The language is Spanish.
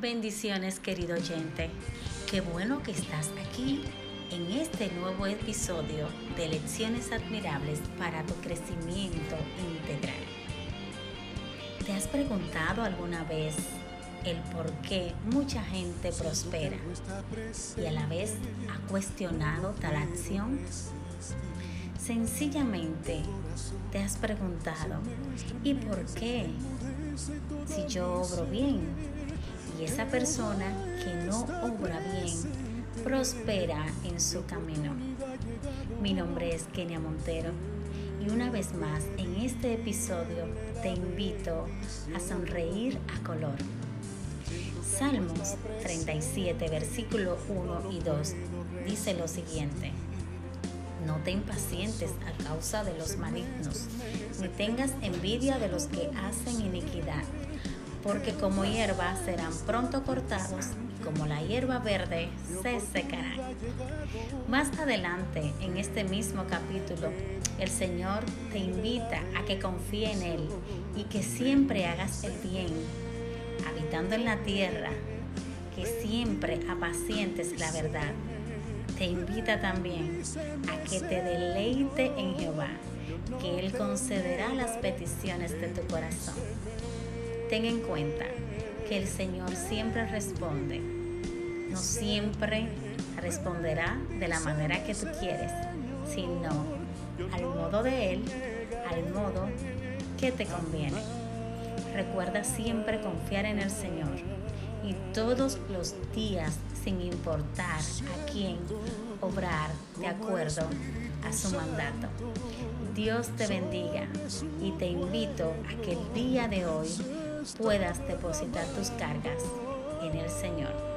Bendiciones querido oyente. Qué bueno que estás aquí en este nuevo episodio de Lecciones Admirables para tu crecimiento integral. ¿Te has preguntado alguna vez el por qué mucha gente prospera y a la vez ha cuestionado tal acción? Sencillamente te has preguntado, ¿y por qué? Si yo obro bien y esa persona que no obra bien prospera en su camino. Mi nombre es Kenia Montero y una vez más en este episodio te invito a sonreír a color. Salmos 37, versículo 1 y 2 dice lo siguiente. No te impacientes a causa de los malignos, ni tengas envidia de los que hacen iniquidad, porque como hierba serán pronto cortados y como la hierba verde se secarán. Más adelante, en este mismo capítulo, el Señor te invita a que confíe en Él y que siempre hagas el bien, habitando en la tierra, que siempre apacientes la verdad te invita también a que te deleite en Jehová, que Él concederá las peticiones de tu corazón. Ten en cuenta que el Señor siempre responde, no siempre responderá de la manera que tú quieres, sino al modo de Él, al modo que te conviene. Recuerda siempre confiar en el Señor y todos los días, sin importar a quién, obrar de acuerdo a su mandato. Dios te bendiga y te invito a que el día de hoy puedas depositar tus cargas en el Señor.